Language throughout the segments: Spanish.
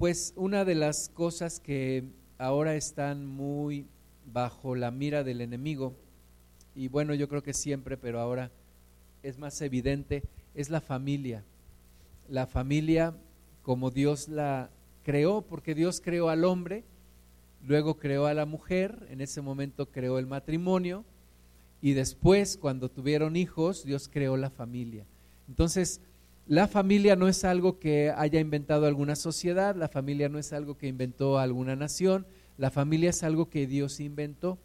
Pues una de las cosas que ahora están muy bajo la mira del enemigo, y bueno, yo creo que siempre, pero ahora es más evidente, es la familia. La familia como Dios la creó, porque Dios creó al hombre, luego creó a la mujer, en ese momento creó el matrimonio, y después, cuando tuvieron hijos, Dios creó la familia. Entonces, la familia no es algo que haya inventado alguna sociedad, la familia no es algo que inventó alguna nación, la familia es algo que Dios inventó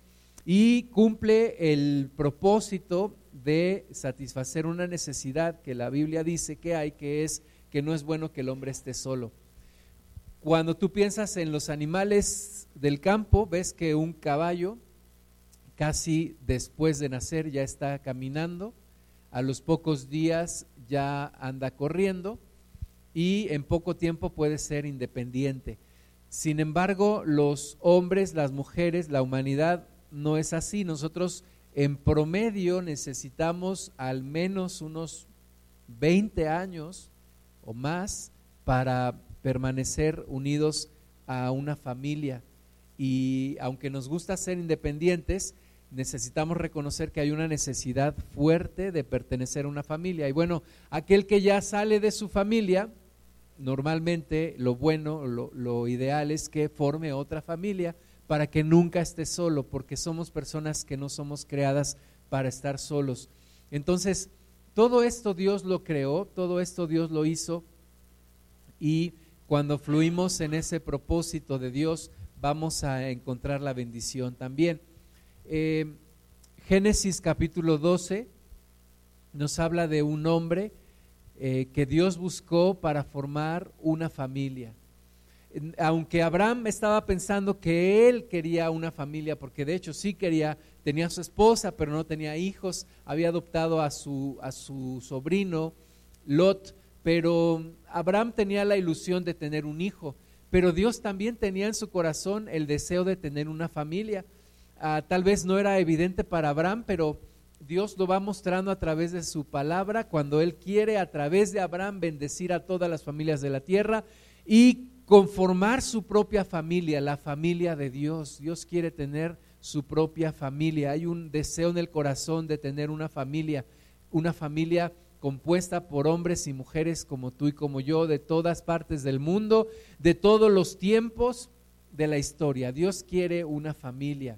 y cumple el propósito de satisfacer una necesidad que la Biblia dice que hay, que es que no es bueno que el hombre esté solo. Cuando tú piensas en los animales del campo, ves que un caballo casi después de nacer ya está caminando, a los pocos días ya anda corriendo y en poco tiempo puede ser independiente. Sin embargo, los hombres, las mujeres, la humanidad no es así. Nosotros en promedio necesitamos al menos unos 20 años o más para permanecer unidos a una familia. Y aunque nos gusta ser independientes, necesitamos reconocer que hay una necesidad fuerte de pertenecer a una familia. Y bueno, aquel que ya sale de su familia, normalmente lo bueno, lo, ideal es que forme otra familia para que nunca esté solo, porque somos personas que no somos creadas para estar solos. Entonces, todo esto Dios lo creó, todo esto Dios lo hizo y cuando fluimos en ese propósito de Dios, vamos a encontrar la bendición también. Eh, Génesis capítulo 12 nos habla de un hombre eh, que Dios buscó para formar una familia. Aunque Abraham estaba pensando que él quería una familia, porque de hecho sí quería, tenía a su esposa, pero no tenía hijos, había adoptado a su, a su sobrino Lot, pero Abraham tenía la ilusión de tener un hijo, pero Dios también tenía en su corazón el deseo de tener una familia. Ah, tal vez no era evidente para Abraham, pero Dios lo va mostrando a través de su palabra cuando Él quiere a través de Abraham bendecir a todas las familias de la tierra y conformar su propia familia, la familia de Dios. Dios quiere tener su propia familia. Hay un deseo en el corazón de tener una familia, una familia compuesta por hombres y mujeres como tú y como yo, de todas partes del mundo, de todos los tiempos de la historia. Dios quiere una familia.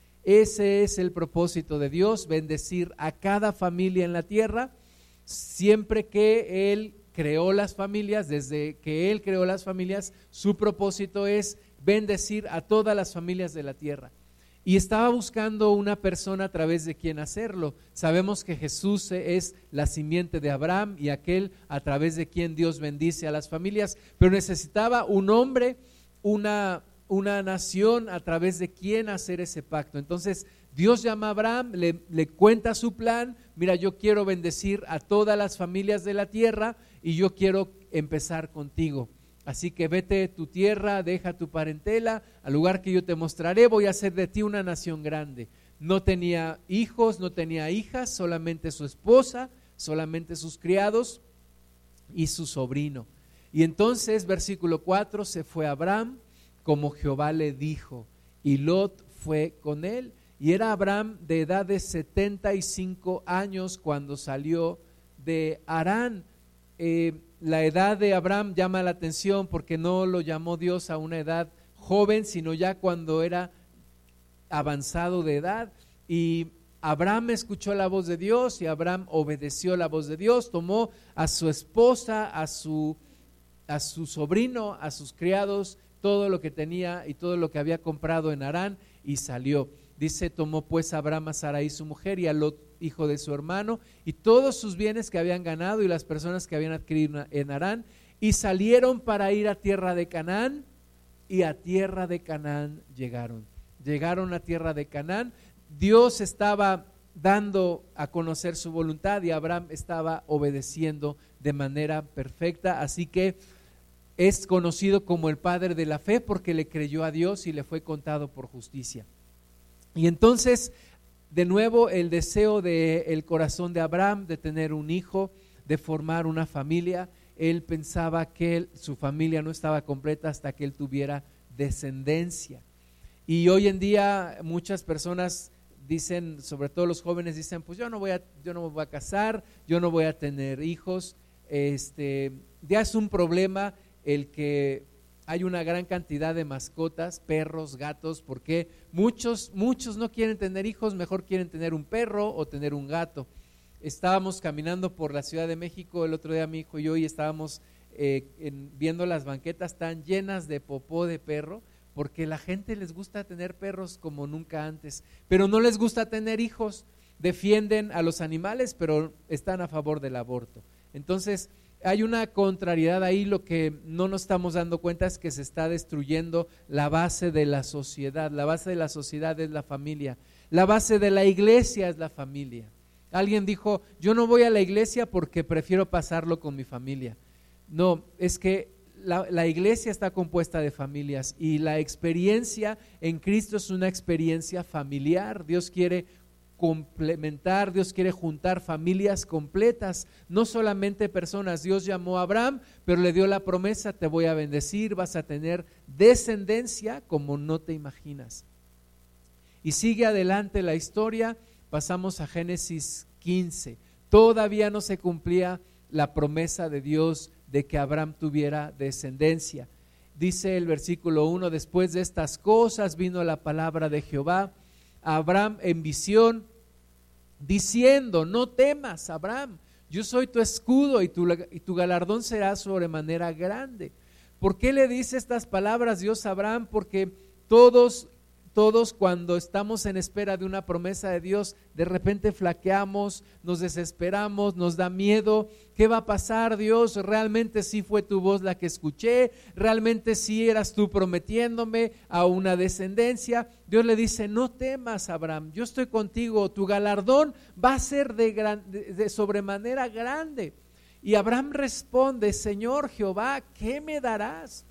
Ese es el propósito de Dios, bendecir a cada familia en la tierra, siempre que Él creó las familias, desde que Él creó las familias, su propósito es bendecir a todas las familias de la tierra. Y estaba buscando una persona a través de quien hacerlo. Sabemos que Jesús es la simiente de Abraham y aquel a través de quien Dios bendice a las familias, pero necesitaba un hombre, una una nación a través de quién hacer ese pacto. Entonces Dios llama a Abraham, le, cuenta su plan, mira, yo quiero bendecir a todas las familias de la tierra y yo quiero empezar contigo. Así que vete tu tierra, deja tu parentela, al lugar que yo te mostraré, voy a hacer de ti una nación grande. No tenía hijos, no tenía hijas, solamente su esposa, solamente sus criados y su sobrino. Y entonces, versículo 4, se fue Abraham como Jehová le dijo, y Lot fue con él. Y era Abraham de edad de 75 años cuando salió de Arán. Eh, la edad de Abraham llama la atención porque no lo llamó Dios a una edad joven, sino ya cuando era avanzado de edad. Y Abraham escuchó la voz de Dios y Abraham obedeció la voz de Dios, tomó a su esposa, a su, a su sobrino, a sus criados todo lo que tenía y todo lo que había comprado en Arán y salió. Dice, tomó pues Abraham a Sarai su mujer y a Lot, hijo de su hermano, y todos sus bienes que habían ganado y las personas que habían adquirido en Arán, y salieron para ir a tierra de Canaán, y a tierra de Canaán llegaron. Llegaron a tierra de Canaán. Dios estaba dando a conocer su voluntad y Abraham estaba obedeciendo de manera perfecta. Así que es conocido como el padre de la fe porque le creyó a Dios y le fue contado por justicia. Y entonces, de nuevo, el deseo del corazón de Abraham de tener un hijo, de formar una familia, él pensaba que su familia no estaba completa hasta que él tuviera descendencia. Y hoy en día muchas personas dicen, sobre todo los jóvenes dicen, pues yo no voy a, yo no me voy a casar, yo no voy a tener hijos. Este, ya es un problema el que hay una gran cantidad de mascotas, perros, gatos, porque muchos, muchos no quieren tener hijos, mejor quieren tener un perro o tener un gato. Estábamos caminando por la Ciudad de México el otro día mi hijo y yo y estábamos eh, viendo las banquetas tan llenas de popó de perro, porque la gente les gusta tener perros como nunca antes, pero no les gusta tener hijos. Defienden a los animales, pero están a favor del aborto. Entonces, hay una contrariedad ahí, lo que no nos estamos dando cuenta es que se está destruyendo la base de la sociedad. La base de la sociedad es la familia. La base de la iglesia es la familia. Alguien dijo, yo no voy a la iglesia porque prefiero pasarlo con mi familia. No, es que la, la, iglesia está compuesta de familias y la experiencia en Cristo es una experiencia familiar. Dios quiere complementar, Dios quiere juntar familias completas, no solamente personas. Dios llamó a Abraham, pero le dio la promesa, te voy a bendecir, vas a tener descendencia como no te imaginas. Y sigue adelante la historia, pasamos a Génesis 15. Todavía no se cumplía la promesa de Dios de que Abraham tuviera descendencia. Dice el versículo 1, después de estas cosas vino la palabra de Jehová a Abraham en visión diciendo, no temas, Abraham, yo soy tu escudo y tu, y tu galardón será sobremanera grande. ¿Por qué le dice estas palabras Dios a Abraham? Porque todos todos cuando estamos en espera de una promesa de Dios, de repente flaqueamos, nos desesperamos, nos da miedo. ¿Qué va a pasar, Dios? ¿Realmente sí fue tu voz la que escuché? ¿Realmente sí eras tú prometiéndome a una descendencia? Dios le dice, no temas, Abraham, yo estoy contigo, tu galardón va a ser de, de sobremanera grande. Y Abraham responde, Señor Jehová, ¿qué me darás?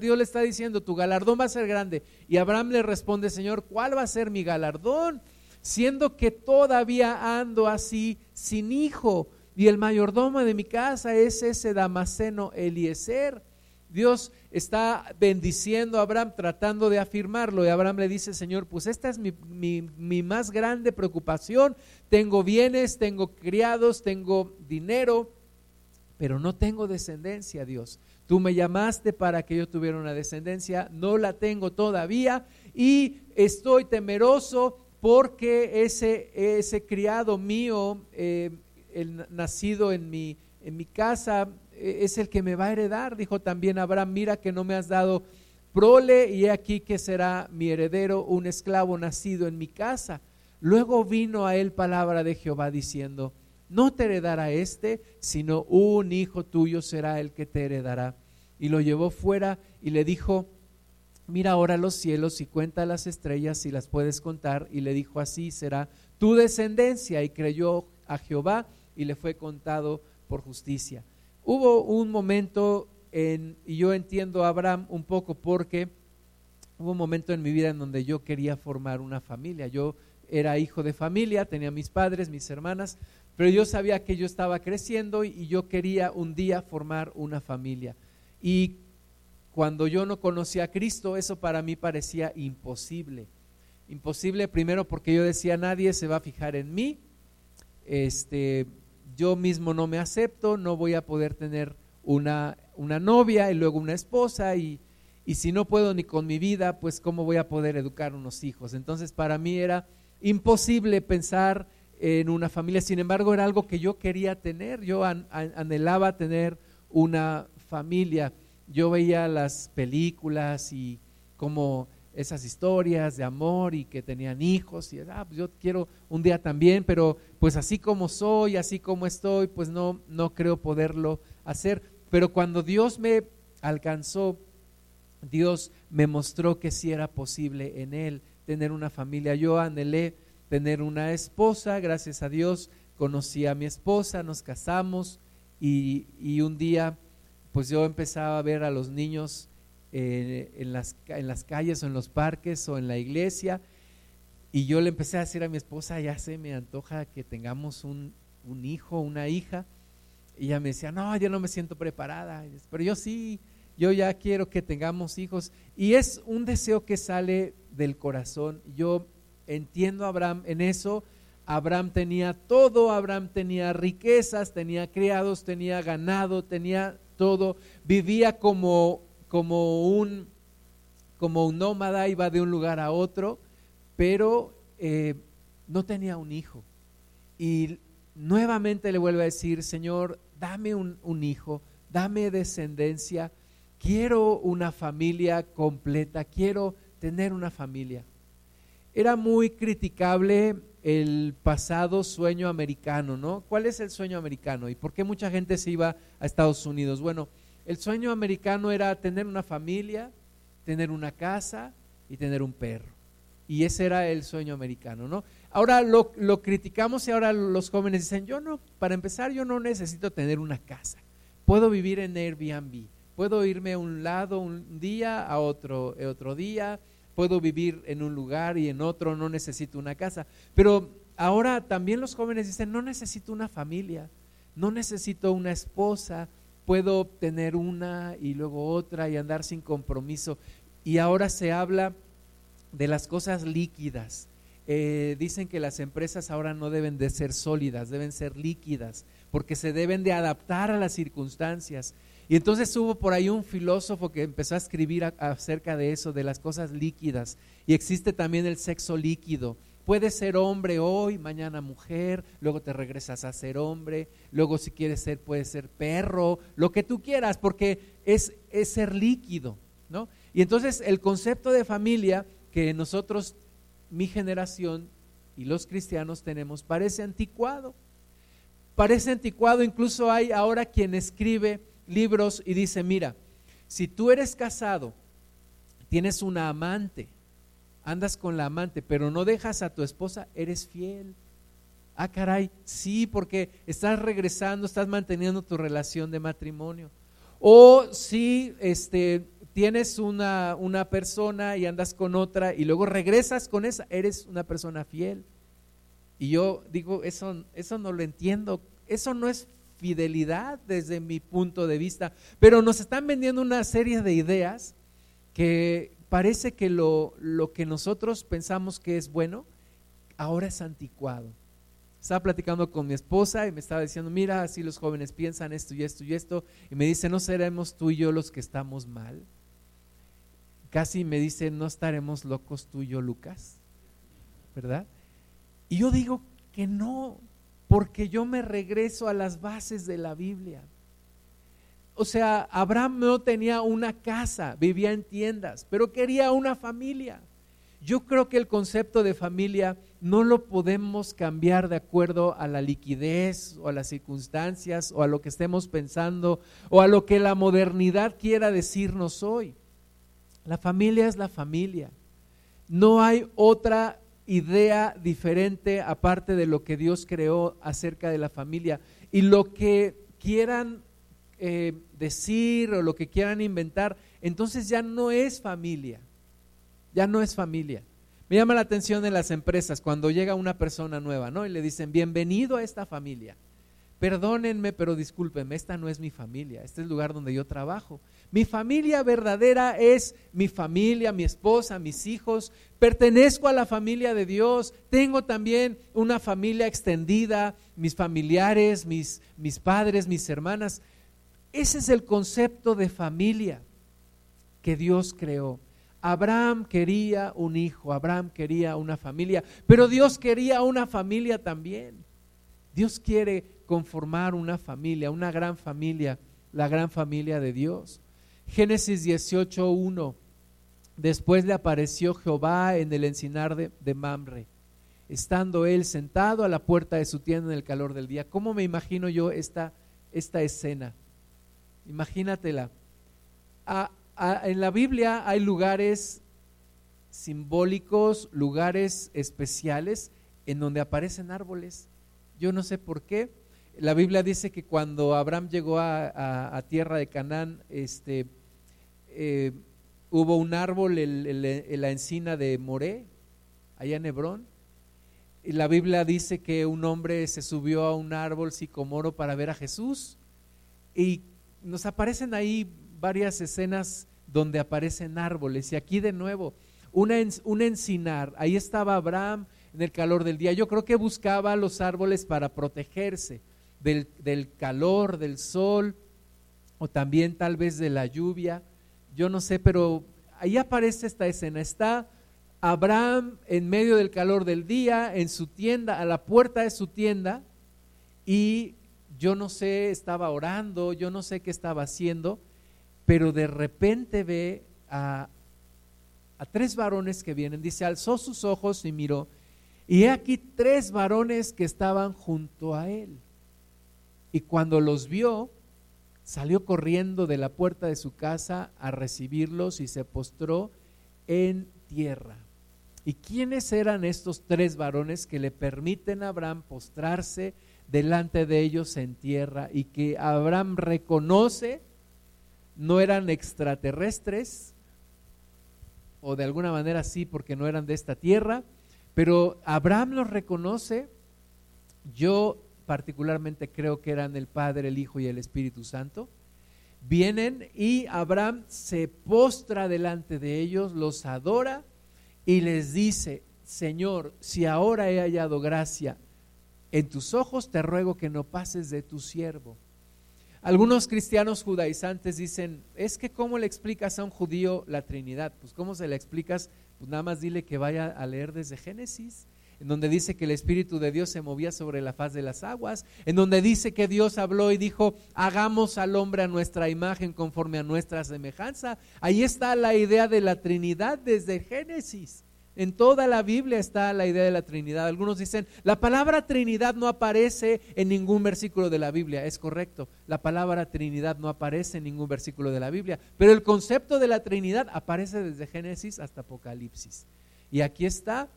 Dios le está diciendo, tu galardón va a ser grande. Y Abraham le responde, Señor, ¿cuál va a ser mi galardón? Siendo que todavía ando así sin hijo y el mayordomo de mi casa es ese Damaseno Eliezer. Dios está bendiciendo a Abraham, tratando de afirmarlo. Y Abraham le dice, Señor, pues esta es mi, más grande preocupación. Tengo bienes, tengo criados, tengo dinero, pero no tengo descendencia, Dios. Tú me llamaste para que yo tuviera una descendencia, no la tengo todavía y estoy temeroso porque ese, ese criado mío, eh, el nacido en mi, en mi casa, eh, es el que me va a heredar. Dijo también Abraham, mira que no me has dado prole y he aquí que será mi heredero un esclavo nacido en mi casa. Luego vino a él palabra de Jehová diciendo, no te heredará este, sino un hijo tuyo será el que te heredará. Y lo llevó fuera y le dijo, mira ahora los cielos y cuenta las estrellas si las puedes contar. Y le dijo, así será tu descendencia. Y creyó a Jehová y le fue contado por justicia. Hubo un momento en, y yo entiendo a Abraham un poco porque hubo un momento en mi vida en donde yo quería formar una familia. Yo era hijo de familia, tenía mis padres, mis hermanas, pero yo sabía que yo estaba creciendo y yo quería un día formar una familia. Y cuando yo no conocía a Cristo, eso para mí parecía imposible. Imposible primero porque yo decía, nadie se va a fijar en mí, este, yo mismo no me acepto, no voy a poder tener una, una novia y luego una esposa y, y si no puedo ni con mi vida, pues cómo voy a poder educar unos hijos. Entonces para mí era imposible pensar en una familia. Sin embargo, era algo que yo quería tener. Yo anhelaba tener una familia. Yo veía las películas y como esas historias de amor y que tenían hijos y ah, pues yo quiero un día también, pero pues así como soy, así como estoy, pues no, no creo poderlo hacer. Pero cuando Dios me alcanzó Dios me mostró que sí era posible en Él tener una familia. Yo anhelé tener una esposa, gracias a Dios conocí a mi esposa, nos casamos y, y un día pues yo empezaba a ver a los niños eh, en, las, en las calles o en los parques o en la iglesia y yo le empecé a decir a mi esposa, ya se me antoja que tengamos un, un hijo, una hija. Y ella me decía, no, yo no me siento preparada, pero yo sí, yo ya quiero que tengamos hijos. Y es un deseo que sale del corazón. Yo entiendo a Abraham en eso. Abraham tenía todo, Abraham tenía riquezas, tenía criados, tenía ganado, tenía todo. Vivía como, como, un, como un nómada, iba de un lugar a otro, pero eh, no tenía un hijo. Y nuevamente le vuelve a decir, Señor, dame un, un hijo, dame descendencia, quiero una familia completa, quiero tener una familia. Era muy criticable el pasado sueño americano, ¿no? ¿Cuál es el sueño americano y por qué mucha gente se iba a Estados Unidos? Bueno, el sueño americano era tener una familia, tener una casa y tener un perro. Y ese era el sueño americano, ¿no? Ahora lo, lo, criticamos y ahora los jóvenes dicen, yo no, para empezar yo no necesito tener una casa. Puedo vivir en Airbnb, puedo irme a un lado un día, a otro, otro día, puedo vivir en un lugar y en otro, no necesito una casa. Pero ahora también los jóvenes dicen, no necesito una familia, no necesito una esposa, puedo tener una y luego otra y andar sin compromiso. Y ahora se habla de las cosas líquidas. Eh, dicen que las empresas ahora no deben de ser sólidas, deben ser líquidas, porque se deben de adaptar a las circunstancias. Y entonces hubo por ahí un filósofo que empezó a escribir acerca de eso, de las cosas líquidas. Y existe también el sexo líquido. Puedes ser hombre hoy, mañana mujer, luego te regresas a ser hombre, luego si quieres ser, puedes ser perro, lo que tú quieras, porque es, es ser líquido, ¿no? Y entonces el concepto de familia que nosotros, mi generación y los cristianos tenemos, parece anticuado. Parece anticuado, incluso hay ahora quien escribe libros y dice, mira, si tú eres casado, tienes una amante, andas con la amante, pero no dejas a tu esposa, eres fiel. Ah, caray, sí, porque estás regresando, estás manteniendo tu relación de matrimonio. O si este, tienes una, una persona y andas con otra y luego regresas con esa, eres una persona fiel. Y yo digo, eso, eso no lo entiendo, eso no es fidelidad desde mi punto de vista, pero nos están vendiendo una serie de ideas que parece que lo, lo que nosotros pensamos que es bueno, ahora es anticuado. Estaba platicando con mi esposa y me estaba diciendo, mira, así los jóvenes piensan esto y esto y esto, y me dice, ¿no seremos tú y yo los que estamos mal? casi me dice, no estaremos locos tú y yo, Lucas, ¿verdad? Y yo digo que no, porque yo me regreso a las bases de la Biblia. O sea, Abraham no tenía una casa, vivía en tiendas, pero quería una familia. Yo creo que el concepto de familia no lo podemos cambiar de acuerdo a la liquidez o a las circunstancias o a lo que estemos pensando o a lo que la modernidad quiera decirnos hoy. La familia es la familia. No hay otra idea diferente aparte de lo que Dios creó acerca de la familia. Y lo que quieran eh, decir o lo que quieran inventar, entonces ya no es familia. Ya no es familia. Me llama la atención en las empresas cuando llega una persona nueva, ¿no? Y le dicen, bienvenido a esta familia. Perdónenme, pero discúlpenme, esta no es mi familia, este es el lugar donde yo trabajo. Mi familia verdadera es mi familia, mi esposa, mis hijos. Pertenezco a la familia de Dios. Tengo también una familia extendida, mis familiares, mis, mis padres, mis hermanas. Ese es el concepto de familia que Dios creó. Abraham quería un hijo, Abraham quería una familia, pero Dios quería una familia también. Dios quiere conformar una familia, una gran familia, la gran familia de Dios. Génesis 18.1. Después le apareció Jehová en el encinar de, Mamre, estando él sentado a la puerta de su tienda en el calor del día. ¿Cómo me imagino yo esta, esta escena? Imagínatela. En la Biblia hay lugares simbólicos, lugares especiales en donde aparecen árboles. Yo no sé por qué. La Biblia dice que cuando Abraham llegó a, tierra de Canaán, este, eh, hubo un árbol, el, la encina de Moré, allá en Hebrón. Y la Biblia dice que un hombre se subió a un árbol sicomoro para ver a Jesús. Y nos aparecen ahí varias escenas donde aparecen árboles. Y aquí de nuevo, una, un encinar, ahí estaba Abraham en el calor del día. Yo creo que buscaba los árboles para protegerse del calor, del sol, o también tal vez de la lluvia yo no sé, pero ahí aparece esta escena. Está Abraham en medio del calor del día, en su tienda, a la puerta de su tienda, y yo no sé, estaba orando, yo no sé qué estaba haciendo, pero de repente ve a, tres varones que vienen. Dice, alzó sus ojos y miró, y he aquí tres varones que estaban junto a él. Y cuando los vio, salió corriendo de la puerta de su casa a recibirlos y se postró en tierra. ¿Y quiénes eran estos tres varones que le permiten a Abraham postrarse delante de ellos en tierra y que Abraham reconoce no eran extraterrestres o de alguna manera sí porque no eran de esta tierra, pero Abraham los reconoce. Yo particularmente creo que eran el Padre, el Hijo y el Espíritu Santo, vienen y Abraham se postra delante de ellos, los adora y les dice, Señor, si ahora he hallado gracia en tus ojos, te ruego que no pases de tu siervo. Algunos cristianos judaizantes dicen, es que ¿cómo le explicas a un judío la Trinidad? Pues ¿cómo se le explicas? Pues nada más dile que vaya a leer desde Génesis en donde dice que el Espíritu de Dios se movía sobre la faz de las aguas, en donde dice que Dios habló y dijo, hagamos al hombre a nuestra imagen conforme a nuestra semejanza. Ahí está la idea de la Trinidad desde Génesis. En toda la Biblia está la idea de la Trinidad. Algunos dicen, la palabra Trinidad no aparece en ningún versículo de la Biblia. Es correcto, la palabra Trinidad no aparece en ningún versículo de la Biblia, pero el concepto de la Trinidad aparece desde Génesis hasta Apocalipsis. Y aquí está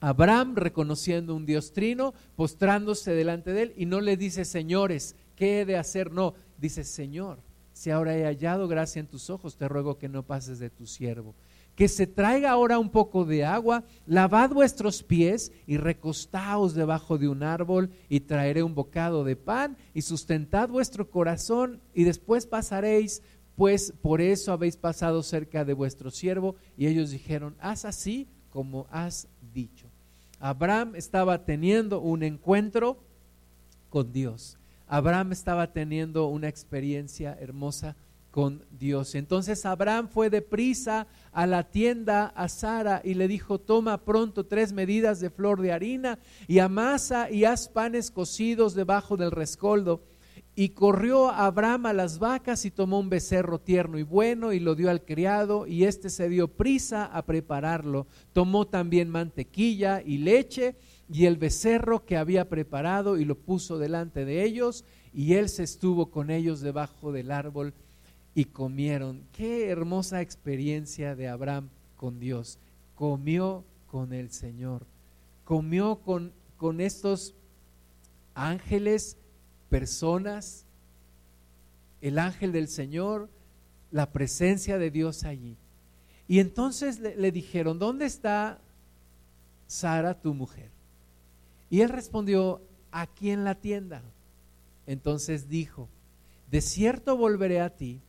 Abraham reconociendo un Dios trino, postrándose delante de él y no le dice, señores, ¿qué he de hacer? No, dice, Señor, si ahora he hallado gracia en tus ojos, te ruego que no pases de tu siervo. Que se traiga ahora un poco de agua, lavad vuestros pies y recostaos debajo de un árbol y traeré un bocado de pan y sustentad vuestro corazón y después pasaréis, pues por eso habéis pasado cerca de vuestro siervo. Y ellos dijeron, haz así como has dicho. Abraham estaba teniendo un encuentro con Dios. Abraham estaba teniendo una experiencia hermosa con Dios. Entonces Abraham fue deprisa a la tienda a Sara y le dijo, toma pronto tres medidas de flor de harina y amasa y haz panes cocidos debajo del rescoldo y corrió Abraham a las vacas y tomó un becerro tierno y bueno y lo dio al criado y éste se dio prisa a prepararlo. Tomó también mantequilla y leche y el becerro que había preparado y lo puso delante de ellos y él se estuvo con ellos debajo del árbol y comieron. Qué hermosa experiencia de Abraham con Dios. Comió con el Señor. Comió con, con estos ángeles personas, el ángel del Señor, la presencia de Dios allí. Y entonces le, dijeron, ¿dónde está Sara, tu mujer? Y él respondió, aquí en la tienda. Entonces dijo, de cierto volveré a ti,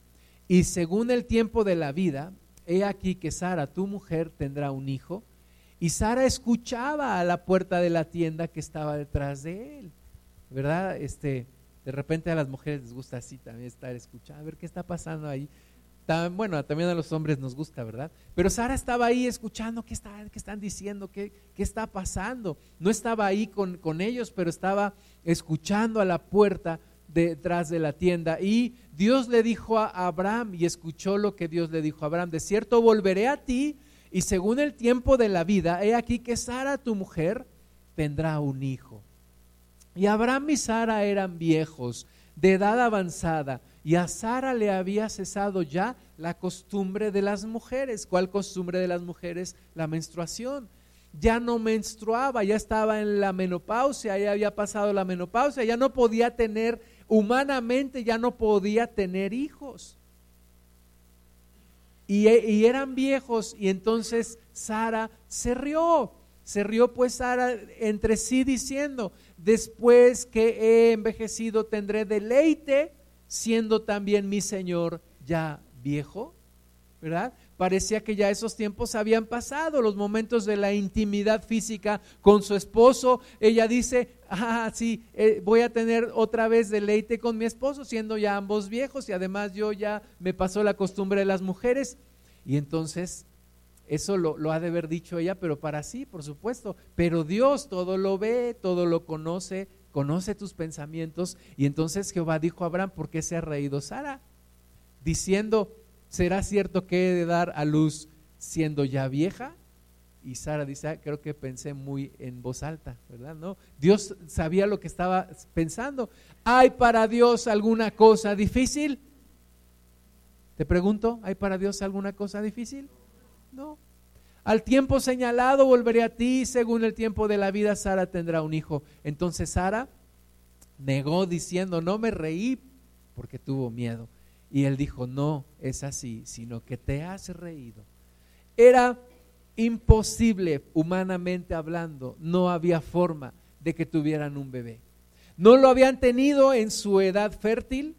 y según el tiempo de la vida, he aquí que Sara, tu mujer, tendrá un hijo. Y Sara escuchaba a la puerta de la tienda que estaba detrás de él. ¿Verdad? Este, de repente a las mujeres les gusta así también estar escuchando, a ver qué está pasando ahí. bueno, también a los hombres nos gusta, ¿verdad? Pero Sara estaba ahí escuchando qué, está, qué están diciendo, qué, qué, está pasando. No estaba ahí con, con ellos, pero estaba escuchando a la puerta detrás de la tienda. Y Dios le dijo a Abraham, y escuchó lo que Dios le dijo a Abraham, de cierto volveré a ti, y según el tiempo de la vida, he aquí que Sara, tu mujer, tendrá un hijo. Y Abraham y Sara eran viejos, de edad avanzada, y a Sara le había cesado ya la costumbre de las mujeres. ¿Cuál costumbre de las mujeres? La menstruación. Ya no menstruaba, ya estaba en la menopausia, ya había pasado la menopausia, ya no podía tener, humanamente ya no podía tener hijos. Y, y eran viejos y entonces Sara se rió, se rió pues Sara entre sí diciendo, después que he envejecido tendré deleite siendo también mi Señor ya viejo, ¿verdad? Parecía que ya esos tiempos habían pasado, los momentos de la intimidad física con su esposo. Ella dice, ah, sí, eh, voy a tener otra vez deleite con mi esposo, siendo ya ambos viejos y además yo ya me pasó la costumbre de las mujeres. Y entonces, eso lo, ha de haber dicho ella, pero para sí, por supuesto. Pero Dios todo lo ve, todo lo conoce, conoce tus pensamientos. Y entonces Jehová dijo a Abraham, ¿por qué se ha reído Sara? Diciendo, ¿será cierto que he de dar a luz siendo ya vieja? Y Sara dice, ah, creo que pensé muy en voz alta, ¿verdad? No, Dios sabía lo que estaba pensando. ¿Hay para Dios alguna cosa difícil? Te pregunto, ¿hay para Dios alguna cosa difícil? No. Al tiempo señalado volveré a ti, según el tiempo de la vida Sara tendrá un hijo. Entonces Sara negó diciendo, no me reí porque tuvo miedo. Y él dijo, no es así, sino que te has reído. Era imposible, humanamente hablando, no había forma de que tuvieran un bebé. No lo habían tenido en su edad fértil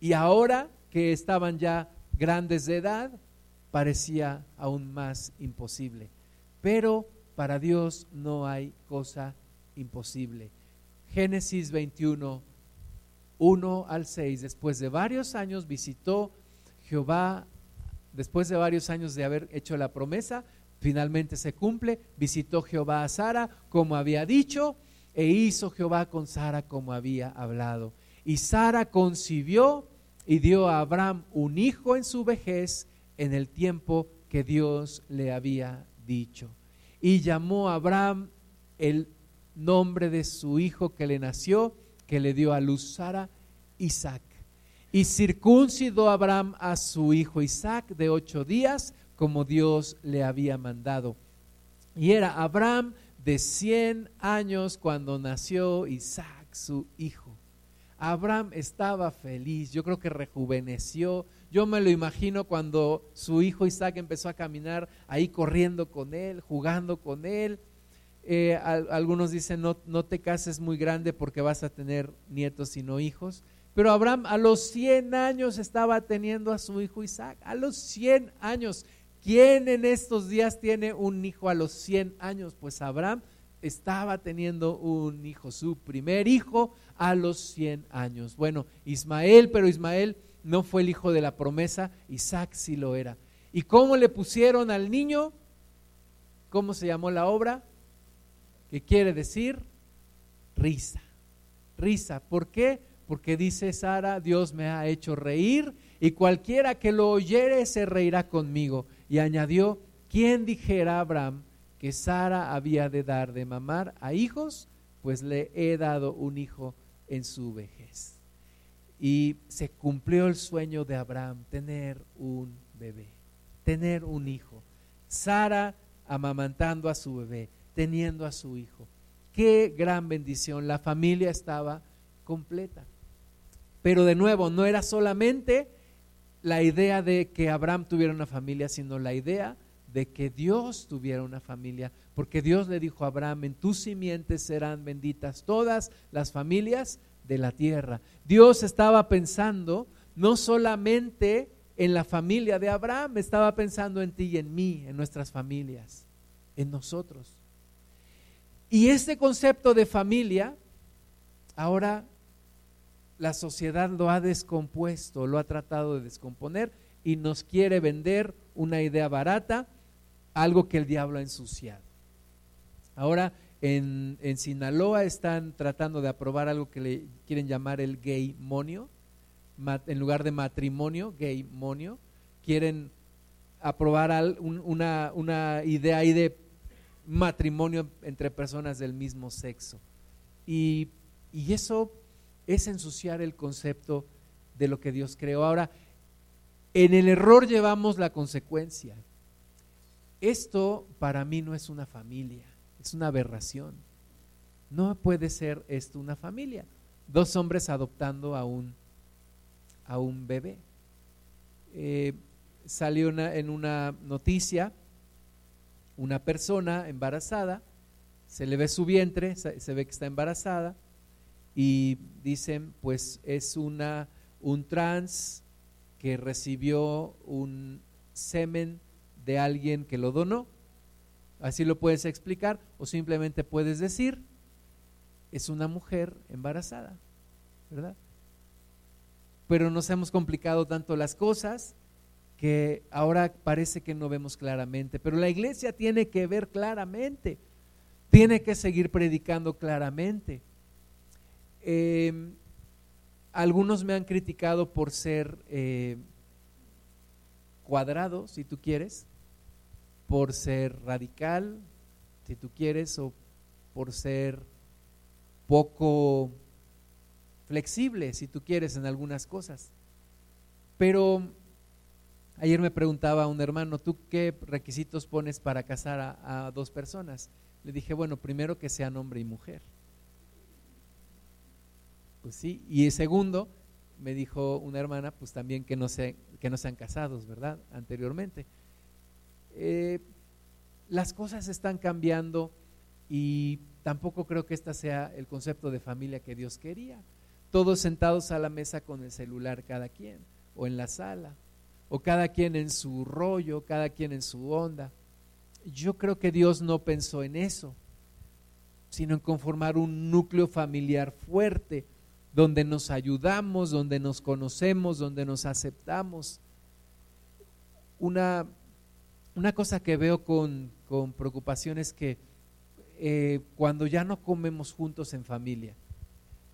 y ahora que estaban ya grandes de edad, parecía aún más imposible. Pero para Dios no hay cosa imposible. Génesis 21, 1 al 6, después de varios años visitó Jehová, después de varios años de haber hecho la promesa, finalmente se cumple, visitó Jehová a Sara como había dicho, e hizo Jehová con Sara como había hablado. Y Sara concibió y dio a Abraham un hijo en su vejez en el tiempo que Dios le había dicho. Y llamó a Abraham el nombre de su hijo que le nació, que le dio a luz Sara, Isaac. Y circuncidó Abraham a su hijo Isaac de ocho días, como Dios le había mandado. Y era Abraham de cien años cuando nació Isaac, su hijo. Abraham estaba feliz, yo creo que rejuveneció, yo me lo imagino cuando su hijo Isaac empezó a caminar ahí corriendo con él, jugando con él. Eh, algunos dicen, no, no te cases muy grande porque vas a tener nietos y no hijos. Pero Abraham a los 100 años estaba teniendo a su hijo Isaac. A los 100 años. ¿Quién en estos días tiene un hijo a los 100 años? Pues Abraham estaba teniendo un hijo, su primer hijo a los 100 años. Bueno, Ismael, pero Ismael no fue el hijo de la promesa, Isaac sí lo era. ¿Y cómo le pusieron al niño? ¿Cómo se llamó la obra? ¿Qué quiere decir? Risa. Risa. ¿Por qué? Porque dice Sara, Dios me ha hecho reír y cualquiera que lo oyere se reirá conmigo. Y añadió, ¿quién dijera a Abraham que Sara había de dar de mamar a hijos? Pues le he dado un hijo en su vejez y se cumplió el sueño de Abraham, tener un bebé, tener un hijo. Sara amamantando a su bebé, teniendo a su hijo. Qué gran bendición, la familia estaba completa. Pero de nuevo, no era solamente la idea de que Abraham tuviera una familia, sino la idea de que Dios tuviera una familia, porque Dios le dijo a Abraham, en tus simientes serán benditas todas las familias de la tierra. Dios estaba pensando no solamente en la familia de Abraham, estaba pensando en ti y en mí, en nuestras familias, en nosotros. Y este concepto de familia, ahora la sociedad lo ha descompuesto, lo ha tratado de descomponer y nos quiere vender una idea barata, algo que el diablo ha ensuciado. Ahora en, Sinaloa están tratando de aprobar algo que le quieren llamar el gay monio, en lugar de matrimonio, gay monio. Quieren aprobar una, una idea ahí de matrimonio entre personas del mismo sexo. Y, y eso es ensuciar el concepto de lo que Dios creó. Ahora, en el error llevamos la consecuencia. Esto para mí no es una familia, es una aberración. No puede ser esto una familia. Dos hombres adoptando a un, a un bebé. Eh, salió en una noticia una persona embarazada, se le ve su vientre, se ve que está embarazada y dicen pues es una un trans que recibió un semen de alguien que lo donó. Así lo puedes explicar o simplemente puedes decir es una mujer embarazada, ¿verdad? Pero nos hemos complicado tanto las cosas que ahora parece que no vemos claramente, pero la iglesia tiene que ver claramente, tiene que seguir predicando claramente. Em, algunos me han criticado por ser eh, cuadrado, si tú quieres, por ser radical, si tú quieres, o por ser poco flexible, si tú quieres, en algunas cosas. Pero ayer me preguntaba un hermano, ¿tú qué requisitos pones para casar a, dos personas? Le dije, bueno, primero que sean hombre y mujer. Pues sí, y segundo, me dijo una hermana, pues también que no, se, que no sean casados, ¿verdad? Anteriormente. Eh, las cosas están cambiando y tampoco creo que este sea el concepto de familia que Dios quería. Todos sentados a la mesa con el celular cada quien, o en la sala, o cada quien en su rollo, cada quien en su onda. Yo creo que Dios no pensó en eso, sino en conformar un núcleo familiar fuerte donde nos ayudamos, donde nos conocemos, donde nos aceptamos. Una, una cosa que veo con, preocupación es que eh, cuando ya no comemos juntos en familia,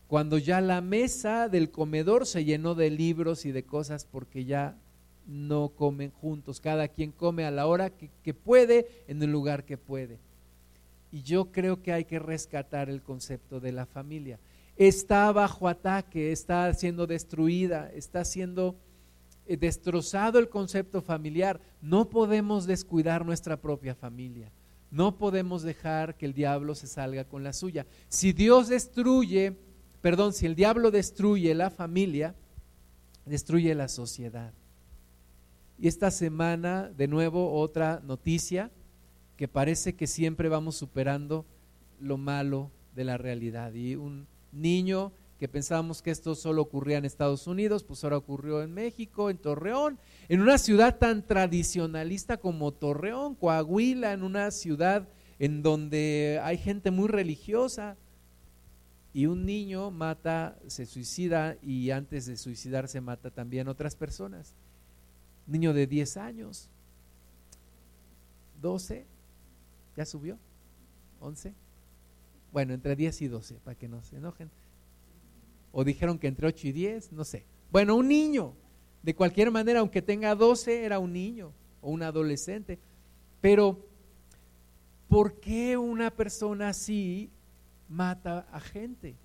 cuando ya la mesa del comedor se llenó de libros y de cosas porque ya no comen juntos, cada quien come a la hora que, que puede, en el lugar que puede. Y yo creo que hay que rescatar el concepto de la familia está bajo ataque, está siendo destruida, está siendo destrozado el concepto familiar. No podemos descuidar nuestra propia familia. No podemos dejar que el diablo se salga con la suya. Si Dios destruye, perdón, si el diablo destruye la familia, destruye la sociedad. Y esta semana, de nuevo, otra noticia que parece que siempre vamos superando lo malo de la realidad. Y un, niño que pensábamos que esto solo ocurría en Estados Unidos, pues ahora ocurrió en México, en Torreón, en una ciudad tan tradicionalista como Torreón, Coahuila, en una ciudad en donde hay gente muy religiosa. Y un niño mata, se suicida y antes de suicidarse mata también otras personas. Niño de 10 años, 12, ya subió, 11 bueno, entre 10 y 12, para que no se enojen. O dijeron que entre 8 y 10, no sé. Bueno, un niño, de cualquier manera, aunque tenga 12, era un niño o un adolescente. Pero, ¿por qué una persona así mata a gente?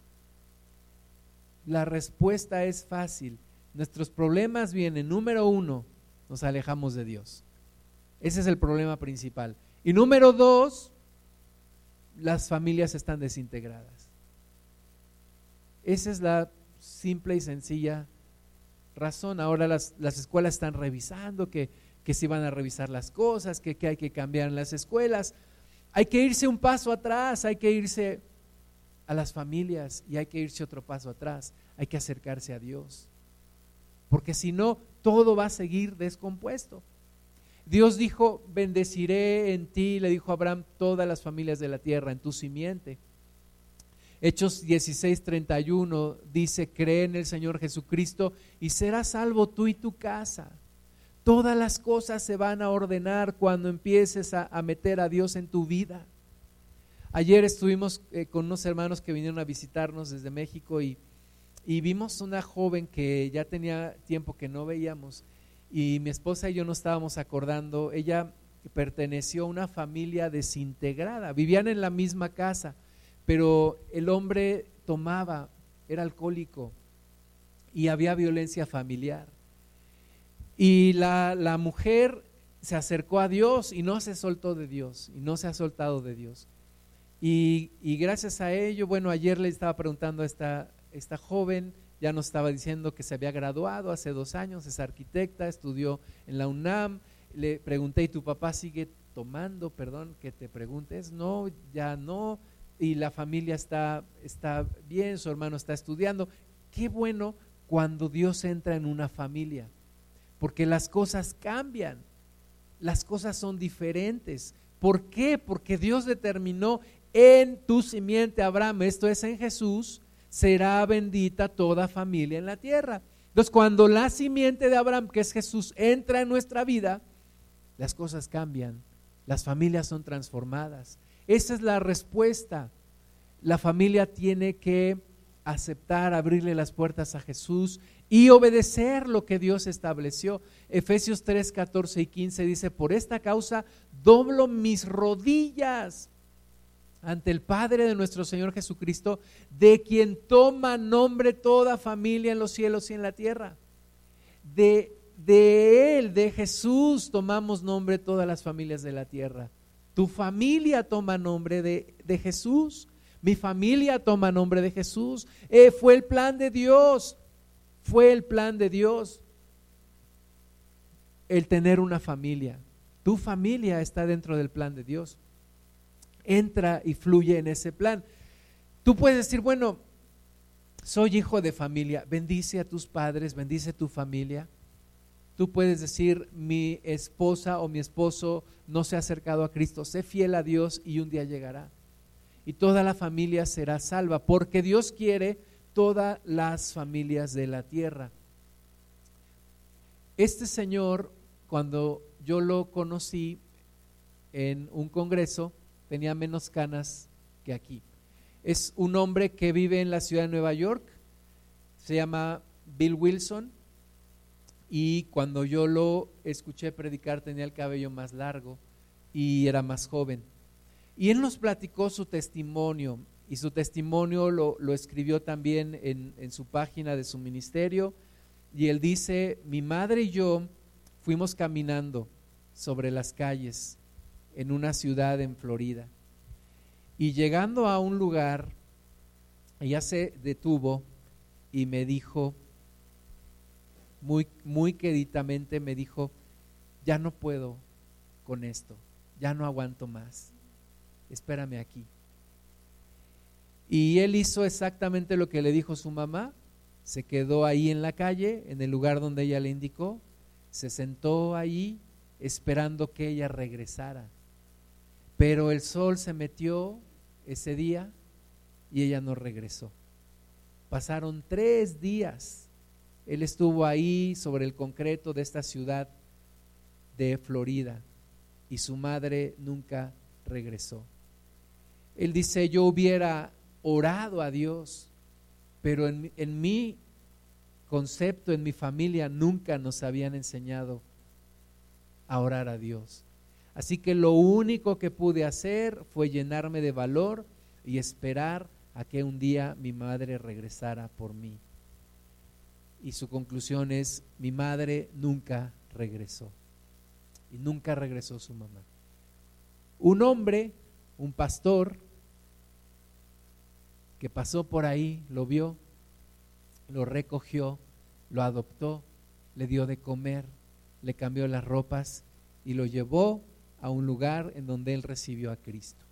La respuesta es fácil. Nuestros problemas vienen, número uno, nos alejamos de Dios. Ese es el problema principal. Y número dos, las familias están desintegradas. Esa es la simple y sencilla razón. Ahora las, escuelas están revisando que, que se van a revisar las cosas, que, que hay que cambiar en las escuelas. Hay que irse un paso atrás, hay que irse a las familias y hay que irse otro paso atrás. Hay que acercarse a Dios. Porque si no, todo va a seguir descompuesto. Dios dijo, bendeciré en ti, le dijo Abraham, todas las familias de la tierra, en tu simiente. Hechos 16, 31 dice, cree en el Señor Jesucristo y serás salvo tú y tu casa. Todas las cosas se van a ordenar cuando empieces a, meter a Dios en tu vida. Ayer estuvimos eh, con unos hermanos que vinieron a visitarnos desde México y, y vimos una joven que ya tenía tiempo que no veíamos y mi esposa y yo nos estábamos acordando, ella perteneció a una familia desintegrada, vivían en la misma casa, pero el hombre tomaba, era alcohólico y había violencia familiar. Y la, la mujer se acercó a Dios y no se soltó de Dios, y no se ha soltado de Dios. Y, y gracias a ello, bueno, ayer le estaba preguntando a esta, esta joven, ya nos estaba diciendo que se había graduado hace dos años, es arquitecta, estudió en la UNAM. Le pregunté, ¿y tu papá sigue tomando? Perdón que te preguntes. No, ya no. Y la familia está, está bien, su hermano está estudiando. Qué bueno cuando Dios entra en una familia, porque las cosas cambian, las cosas son diferentes. ¿Por qué? Porque Dios determinó en tu simiente, Abraham, esto es en Jesús, será bendita toda familia en la tierra. Entonces, cuando la simiente de Abraham, que es Jesús, entra en nuestra vida, las cosas cambian, las familias son transformadas. Esa es la respuesta. La familia tiene que aceptar, abrirle las puertas a Jesús y obedecer lo que Dios estableció. Efesios 3, 14 y 15 dice, por esta causa doblo mis rodillas ante el Padre de nuestro Señor Jesucristo, de quien toma nombre toda familia en los cielos y en la tierra. De, de Él, de Jesús, tomamos nombre todas las familias de la tierra. Tu familia toma nombre de, de Jesús. Mi familia toma nombre de Jesús. Eh, fue el plan de Dios. Fue el plan de Dios el tener una familia. Tu familia está dentro del plan de Dios entra y fluye en ese plan. Tú puedes decir, bueno, soy hijo de familia, bendice a tus padres, bendice tu familia. Tú puedes decir, mi esposa o mi esposo no se ha acercado a Cristo, sé fiel a Dios y un día llegará. Y toda la familia será salva, porque Dios quiere todas las familias de la tierra. Este señor, cuando yo lo conocí en un congreso, tenía menos canas que aquí. Es un hombre que vive en la ciudad de Nueva York, se llama Bill Wilson, y cuando yo lo escuché predicar tenía el cabello más largo y era más joven. Y él nos platicó su testimonio, y su testimonio lo, escribió también en, en su página de su ministerio, y él dice, mi madre y yo fuimos caminando sobre las calles en una ciudad en Florida. Y llegando a un lugar, ella se detuvo y me dijo, muy, muy me dijo, ya no puedo con esto, ya no aguanto más, espérame aquí. Y él hizo exactamente lo que le dijo su mamá, se quedó ahí en la calle, en el lugar donde ella le indicó, se sentó ahí esperando que ella regresara. Pero el sol se metió ese día y ella no regresó. Pasaron tres días. Él estuvo ahí sobre el concreto de esta ciudad de Florida y su madre nunca regresó. Él dice, yo hubiera orado a Dios, pero en, en mi concepto, en mi familia, nunca nos habían enseñado a orar a Dios. Así que lo único que pude hacer fue llenarme de valor y esperar a que un día mi madre regresara por mí. Y su conclusión es, mi madre nunca regresó. Y nunca regresó su mamá. Un hombre, un pastor, que pasó por ahí, lo vio, lo recogió, lo adoptó, le dio de comer, le cambió las ropas y lo llevó a un lugar en donde él recibió a Cristo.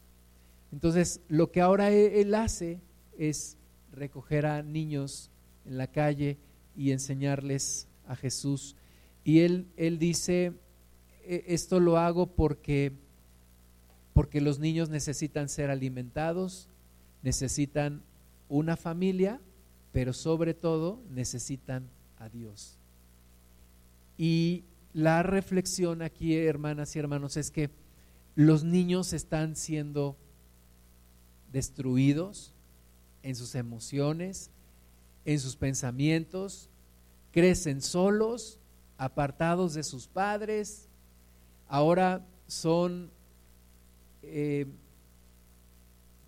Entonces, lo que ahora e-, él hace es recoger a niños en la calle y enseñarles a Jesús. Y él, él dice, e-, esto lo hago porque, porque los niños necesitan ser alimentados, necesitan una familia, pero sobre todo necesitan a Dios. Y la reflexión aquí, hermanas y hermanos, es que los niños están siendo destruidos en sus emociones, en sus pensamientos, crecen solos, apartados de sus padres, ahora son eh,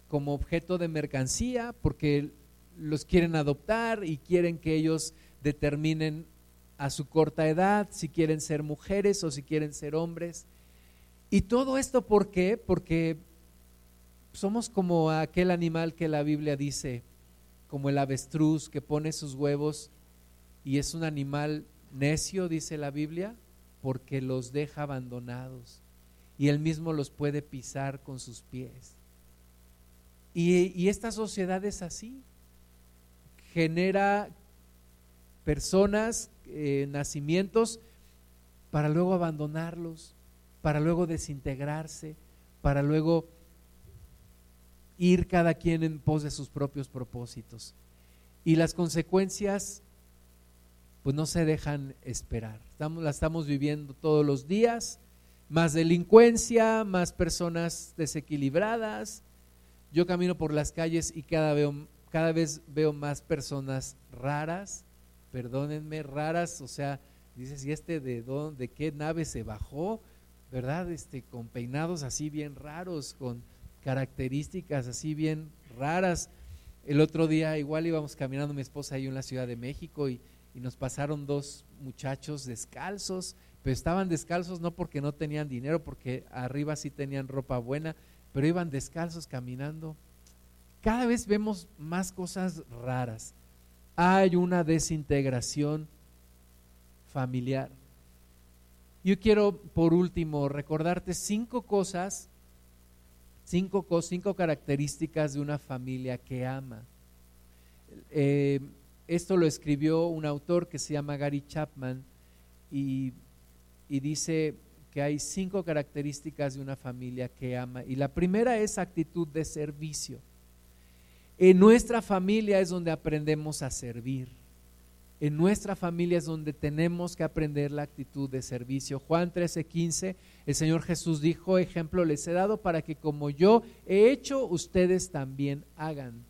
como objeto de mercancía porque los quieren adoptar y quieren que ellos determinen a su corta edad si quieren ser mujeres o si quieren ser hombres. Y todo esto, ¿por qué? Porque somos como aquel animal que la Biblia dice, como el avestruz que pone sus huevos y es un animal necio, dice la Biblia, porque los deja abandonados y él mismo los puede pisar con sus pies. Y, esta sociedad es así, genera personas, eh, nacimientos, para luego abandonarlos, para luego desintegrarse, para luego ir cada quien en pos de sus propios propósitos. Y las consecuencias pues no se dejan esperar. Estamos, la estamos viviendo todos los días, más delincuencia, más personas desequilibradas. Yo camino por las calles y cada, cada vez veo más personas raras, perdónenme, raras, o sea, dices, ¿y este de dónde, de qué nave se bajó? ¿Verdad? Este, con peinados así bien raros, con características así bien raras. El otro día igual íbamos caminando mi esposa ahí en la Ciudad de México y y nos pasaron dos muchachos descalzos, pero estaban descalzos no porque no tenían dinero, porque arriba sí tenían ropa buena, pero iban descalzos caminando. Cada vez vemos más cosas raras. Hay una desintegración familiar. Yo quiero, por último, recordarte cinco cosas, cinco, cinco características de una familia que ama. Eh, esto lo escribió un autor que se llama Gary Chapman y, dice que hay cinco características de una familia que ama. Y la primera es actitud de servicio. En nuestra familia es donde aprendemos a servir. En nuestra familia es donde tenemos que aprender la actitud de servicio. Juan 13, 15, el Señor Jesús dijo, ejemplo les he dado para que como yo he hecho, ustedes también hagan.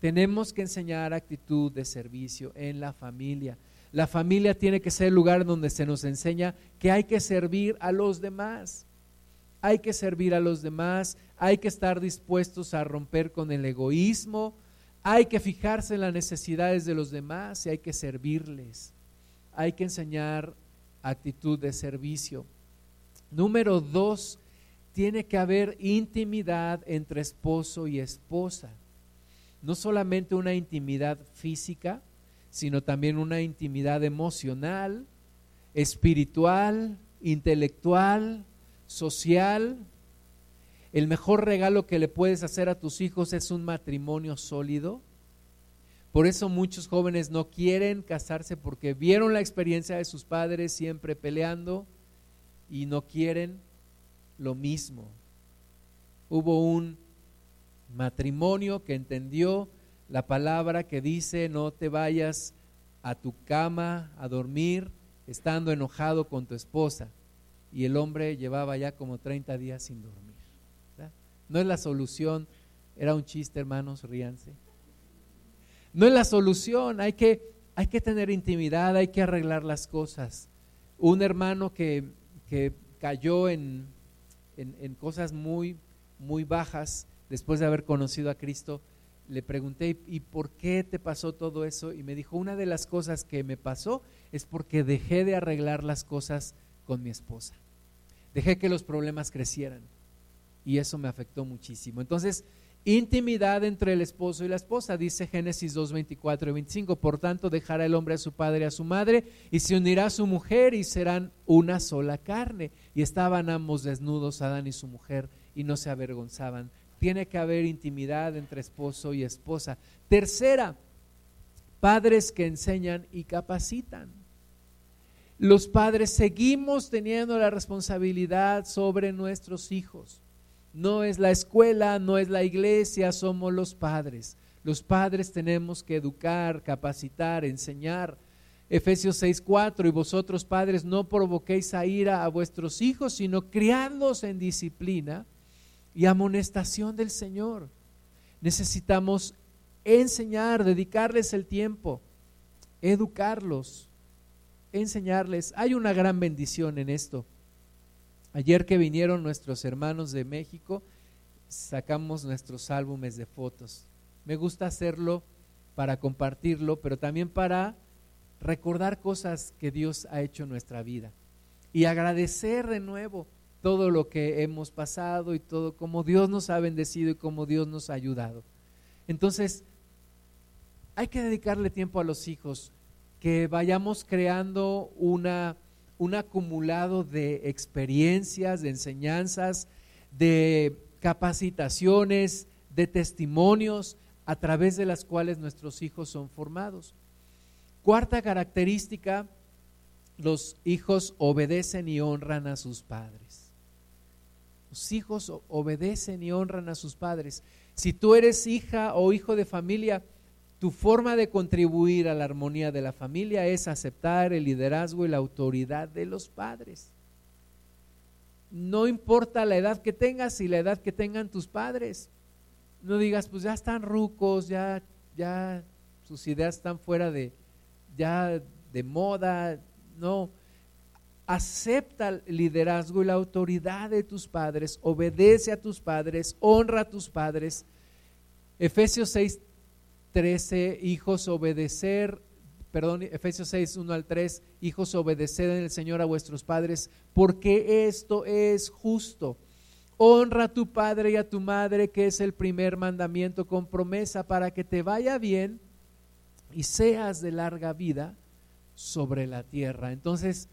Tenemos que enseñar actitud de servicio en la familia. La familia tiene que ser el lugar donde se nos enseña que hay que servir a los demás. Hay que servir a los demás, hay que estar dispuestos a romper con el egoísmo, hay que fijarse en las necesidades de los demás y hay que servirles. Hay que enseñar actitud de servicio. Número dos, tiene que haber intimidad entre esposo y esposa no solamente una intimidad física, sino también una intimidad emocional, espiritual, intelectual, social. El mejor regalo que le puedes hacer a tus hijos es un matrimonio sólido. Por eso muchos jóvenes no quieren casarse porque vieron la experiencia de sus padres siempre peleando y no quieren lo mismo. Hubo un matrimonio que entendió la palabra que dice no te vayas a tu cama a dormir estando enojado con tu esposa. Y el hombre llevaba ya como 30 días sin dormir. No es la solución, era un chiste hermanos, ríanse. No es la solución, hay que, hay que tener intimidad, hay que arreglar las cosas. Un hermano que, que cayó en, en, en cosas muy, muy bajas, después de haber conocido a Cristo, le pregunté, ¿y por qué te pasó todo eso? Y me dijo, una de las cosas que me pasó es porque dejé de arreglar las cosas con mi esposa. Dejé que los problemas crecieran y eso me afectó muchísimo. Entonces, intimidad entre el esposo y la esposa, dice Génesis 2, 24 y 25. Por tanto, dejará el hombre a su padre y a su madre y se unirá a su mujer y serán una sola carne. Y estaban ambos desnudos, Adán y su mujer, y no se avergonzaban tiene que haber intimidad entre esposo y esposa. Tercera, padres que enseñan y capacitan. Los padres seguimos teniendo la responsabilidad sobre nuestros hijos. No es la escuela, no es la iglesia, somos los padres. Los padres tenemos que educar, capacitar, enseñar. Efesios 6:4, y vosotros padres no provoquéis a ira a vuestros hijos, sino criadlos en disciplina y amonestación del Señor. Necesitamos enseñar, dedicarles el tiempo, educarlos, enseñarles. Hay una gran bendición en esto. Ayer que vinieron nuestros hermanos de México, sacamos nuestros álbumes de fotos. Me gusta hacerlo para compartirlo, pero también para recordar cosas que Dios ha hecho en nuestra vida y agradecer de nuevo todo lo que hemos pasado y todo como Dios nos ha bendecido y como Dios nos ha ayudado. Entonces, hay que dedicarle tiempo a los hijos, que vayamos creando una, un acumulado de experiencias, de enseñanzas, de capacitaciones, de testimonios a través de las cuales nuestros hijos son formados. Cuarta característica, los hijos obedecen y honran a sus padres. Los hijos obedecen y honran a sus padres. Si tú eres hija o hijo de familia, tu forma de contribuir a la armonía de la familia es aceptar el liderazgo y la autoridad de los padres. No importa la edad que tengas y la edad que tengan tus padres. No digas, pues ya están rucos, ya, ya sus ideas están fuera de, ya de moda. No, acepta el liderazgo y la autoridad de tus padres, obedece a tus padres, honra a tus padres. Efesios 6, 13, hijos obedecer, perdón, Efesios 6, 1 al 3, hijos obedeced en el Señor a vuestros padres, porque esto es justo. Honra a tu padre y a tu madre, que es el primer mandamiento con promesa para que te vaya bien y seas de larga vida sobre la tierra. Entonces,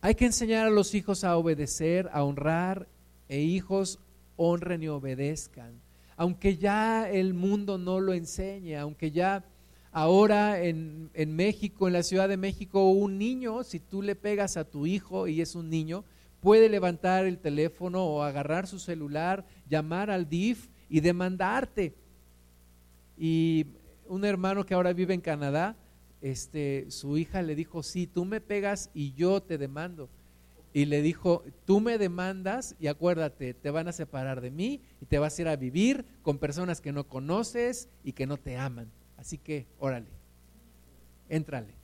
hay que enseñar a los hijos a obedecer, a honrar, e hijos honren y obedezcan aunque ya el mundo no lo enseñe, aunque ya ahora en, México, en la Ciudad de México, un niño, si tú le pegas a tu hijo y es un niño, puede levantar el teléfono o agarrar su celular, llamar al DIF y demandarte. Y un hermano que ahora vive en Canadá, este, su hija le dijo, sí, tú me pegas y yo te demando y le dijo, tú me demandas y acuérdate, te van a separar de mí y te vas a ir a vivir con personas que no conoces y que no te aman. Así que, órale, éntrale.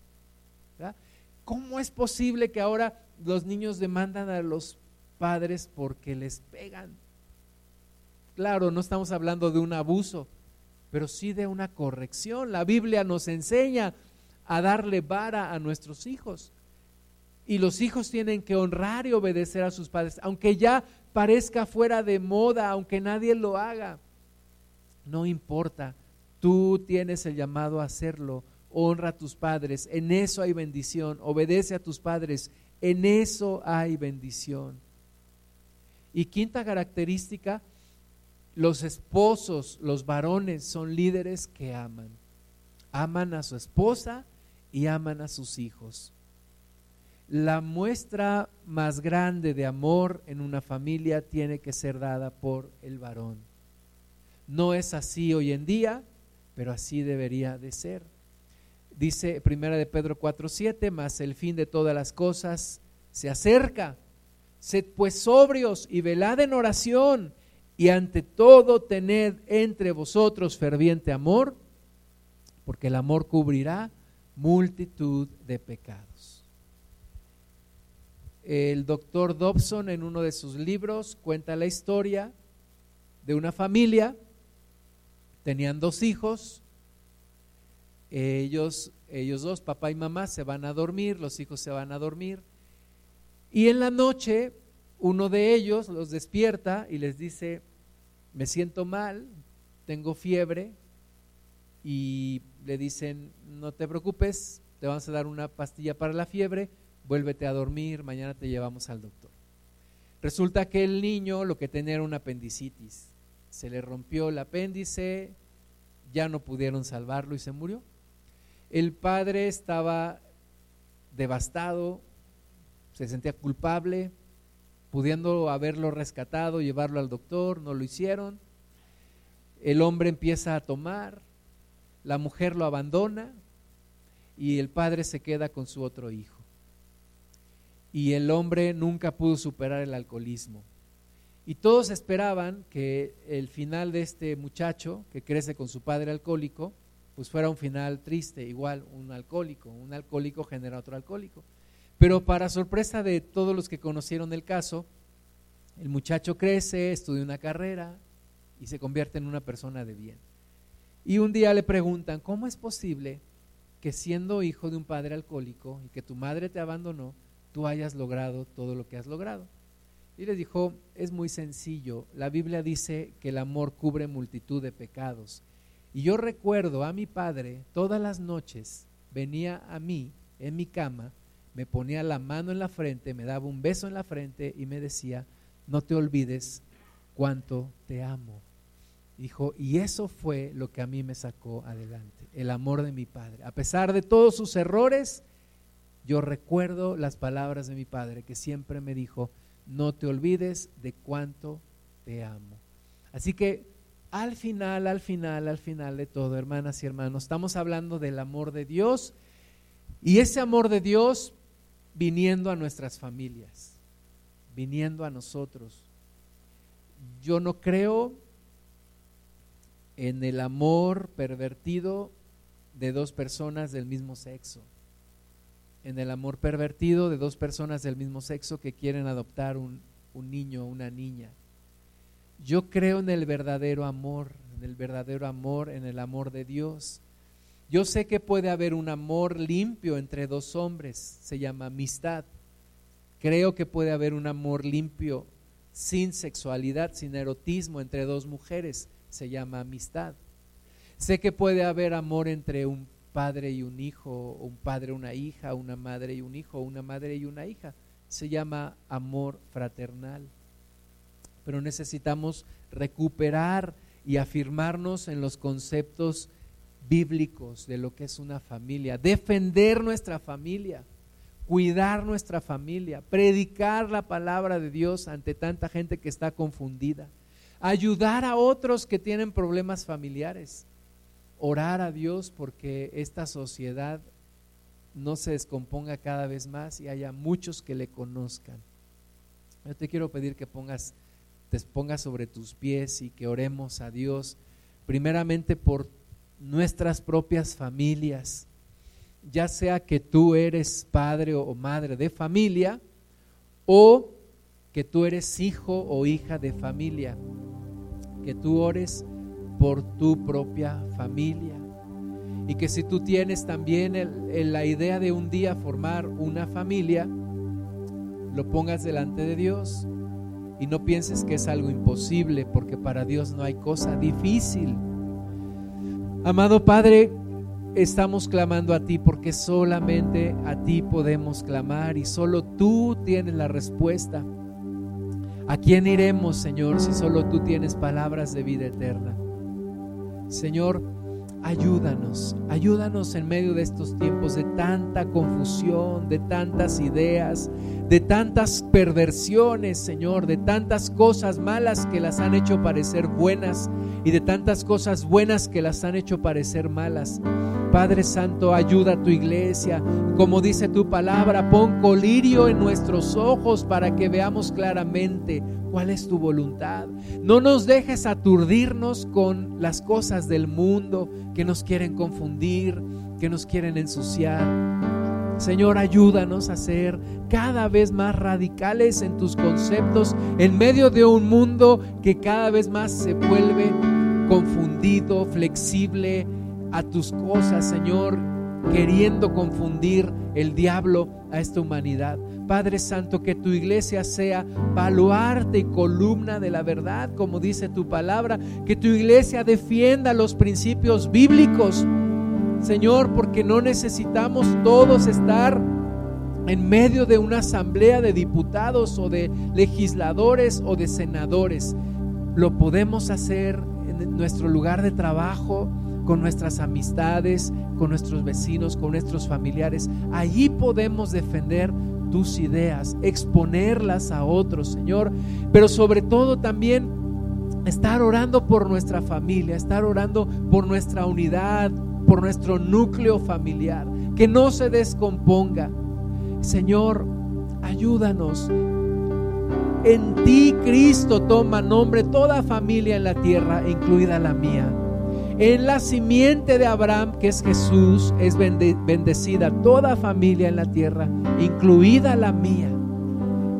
¿Cómo es posible que ahora los niños demandan a los padres porque les pegan? Claro, no estamos hablando de un abuso, pero sí de una corrección. La Biblia nos enseña a darle vara a nuestros hijos y los hijos tienen que honrar y obedecer a sus padres, aunque ya parezca fuera de moda, aunque nadie lo haga. No importa, tú tienes el llamado a hacerlo. Honra a tus padres, en eso hay bendición. Obedece a tus padres, en eso hay bendición. Y quinta característica, los esposos, los varones son líderes que aman. Aman a su esposa y aman a sus hijos la muestra más grande de amor en una familia tiene que ser dada por el varón. No es así hoy en día, pero así debería de ser. Dice primera de Pedro 4:7, mas el fin de todas las cosas se acerca. Sed pues sobrios y velad en oración, y ante todo tened entre vosotros ferviente amor, porque el amor cubrirá multitud de pecados. El doctor Dobson en uno de sus libros cuenta la historia de una familia, tenían dos hijos, ellos, ellos dos, papá y mamá, se van a dormir, los hijos se van a dormir, y en la noche uno de ellos los despierta y les dice, me siento mal, tengo fiebre, y le dicen, no te preocupes, te vamos a dar una pastilla para la fiebre, vuélvete a dormir, mañana te llevamos al doctor. Resulta que el niño lo que tenía era una apendicitis. Se le rompió el apéndice, ya no pudieron salvarlo y se murió. El padre estaba devastado, se sentía culpable, pudiendo haberlo rescatado, llevarlo al doctor, no lo hicieron. El hombre empieza a tomar, la mujer lo abandona y el padre se queda con su otro hijo y el hombre nunca pudo superar el alcoholismo. Y todos esperaban que el final de este muchacho que crece con su padre alcohólico, pues fuera un final triste, igual un alcohólico, un alcohólico genera otro alcohólico. Pero para sorpresa de todos los que conocieron el caso, el muchacho crece, estudia una carrera y se convierte en una persona de bien. Y un día le preguntan, ¿cómo es posible que siendo hijo de un padre alcohólico y que tu madre te abandonó, tú hayas logrado todo lo que has logrado. Y les dijo, es muy sencillo, la Biblia dice que el amor cubre multitud de pecados. Y yo recuerdo a mi padre todas las noches, venía a mí en mi cama, me ponía la mano en la frente, me daba un beso en la frente y me decía, no te olvides cuánto te amo. Dijo, y eso fue lo que a mí me sacó adelante, el amor de mi padre. A pesar de todos sus errores, yo recuerdo las palabras de mi padre que siempre me dijo, no te olvides de cuánto te amo. Así que al final, al final, al final de todo, hermanas y hermanos, estamos hablando del amor de Dios y ese amor de Dios viniendo a nuestras familias, viniendo a nosotros. Yo no creo en el amor pervertido de dos personas del mismo sexo, en el amor pervertido de dos personas del mismo sexo que quieren adoptar un, un niño o una niña. Yo creo en el verdadero amor, en el verdadero amor, en el amor de Dios. Yo sé que puede haber un amor limpio entre dos hombres, se llama amistad. Creo que puede haber un amor limpio sin sexualidad, sin erotismo entre dos mujeres, se llama amistad. Sé que puede haber amor entre un padre y un hijo, un padre una hija, una madre y un hijo, una madre y una hija. Se llama amor fraternal. Pero necesitamos recuperar y afirmarnos en los conceptos bíblicos de lo que es una familia, defender nuestra familia, cuidar nuestra familia, predicar la palabra de Dios ante tanta gente que está confundida ayudar a otros que tienen problemas familiares, orar a Dios porque esta sociedad no se descomponga cada vez más y haya muchos que le conozcan. Yo te quiero pedir que pongas, te pongas sobre tus pies y que oremos a Dios, primeramente por nuestras propias familias, ya sea que tú eres padre o madre de familia o que tú eres hijo o hija de familia que tú ores por tu propia familia. Y que si tú tienes también la idea de un día formar una familia, lo pongas delante de Dios y no pienses que es algo imposible, porque para Dios no hay cosa difícil. Amado Padre, estamos clamando a ti porque solamente a ti podemos clamar y solo tú tienes la respuesta. ¿A quién iremos, Señor, si solo tú tienes palabras de vida eterna? Señor, ayúdanos, ayúdanos en medio de estos tiempos de tanta confusión, de tantas ideas, de tantas perversiones, Señor, de tantas cosas malas que las han hecho parecer buenas y de tantas cosas buenas que las han hecho parecer malas. Padre Santo, ayuda a tu iglesia. Como dice tu palabra, pon colirio en nuestros ojos para que veamos claramente cuál es tu voluntad. No nos dejes aturdirnos con las cosas del mundo que nos quieren confundir, que nos quieren ensuciar. Señor, ayúdanos a ser cada vez más radicales en tus conceptos en medio de un mundo que cada vez más se vuelve confundido, flexible, a tus cosas, Señor, queriendo confundir el diablo a esta humanidad. Padre Santo, que tu iglesia sea baluarte y columna de la verdad, como dice tu palabra, que tu iglesia defienda los principios bíblicos, Señor, porque no necesitamos todos estar en medio de una asamblea de diputados o de legisladores o de senadores. Lo podemos hacer en nuestro lugar de trabajo, con nuestras amistades, con nuestros vecinos, con nuestros familiares. Allí podemos defender tus ideas, exponerlas a otros, Señor, pero sobre todo también estar orando por nuestra familia, estar orando por nuestra unidad, por nuestro núcleo familiar, que no se descomponga. Señor, ayúdanos. En ti, Cristo, toma nombre toda familia en la tierra, incluida la mía. En la simiente de Abraham, que es Jesús, es bendecida toda familia en la tierra, incluida la mía,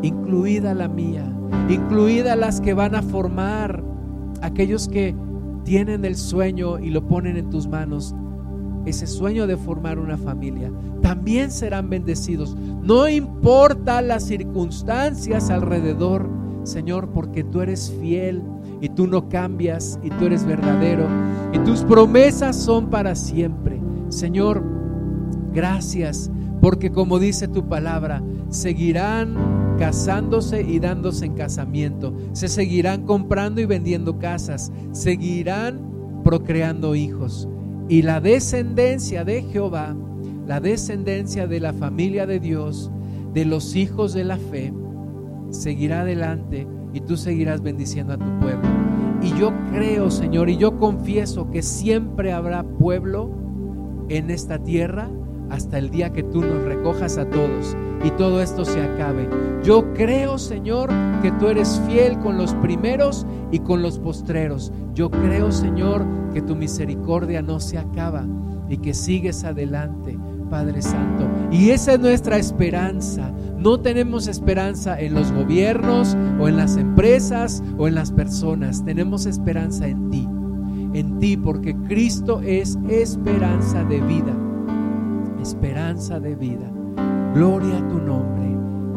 incluida la mía, incluida las que van a formar, aquellos que tienen el sueño y lo ponen en tus manos ese sueño de formar una familia, también serán bendecidos. No importa las circunstancias alrededor, Señor, porque tú eres fiel y tú no cambias y tú eres verdadero y tus promesas son para siempre. Señor, gracias porque como dice tu palabra, seguirán casándose y dándose en casamiento, se seguirán comprando y vendiendo casas, seguirán procreando hijos. Y la descendencia de Jehová, la descendencia de la familia de Dios, de los hijos de la fe, seguirá adelante y tú seguirás bendiciendo a tu pueblo. Y yo creo, Señor, y yo confieso que siempre habrá pueblo en esta tierra hasta el día que tú nos recojas a todos y todo esto se acabe. Yo creo, Señor, que tú eres fiel con los primeros y con los postreros. Yo creo, Señor, que tu misericordia no se acaba y que sigues adelante, Padre Santo. Y esa es nuestra esperanza. No tenemos esperanza en los gobiernos o en las empresas o en las personas. Tenemos esperanza en ti. En ti porque Cristo es esperanza de vida esperanza de vida. Gloria a tu nombre,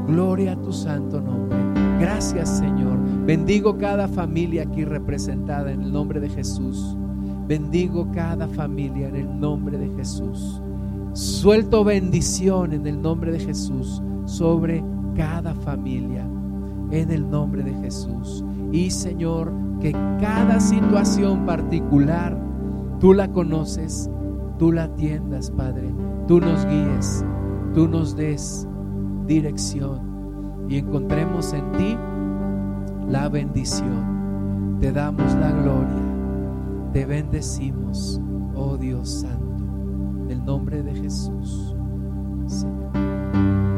gloria a tu santo nombre. Gracias Señor. Bendigo cada familia aquí representada en el nombre de Jesús. Bendigo cada familia en el nombre de Jesús. Suelto bendición en el nombre de Jesús sobre cada familia en el nombre de Jesús. Y Señor, que cada situación particular tú la conoces, tú la atiendas, Padre tú nos guíes, tú nos des dirección y encontremos en ti la bendición. Te damos la gloria, te bendecimos, oh Dios Santo, en el nombre de Jesús, Señor.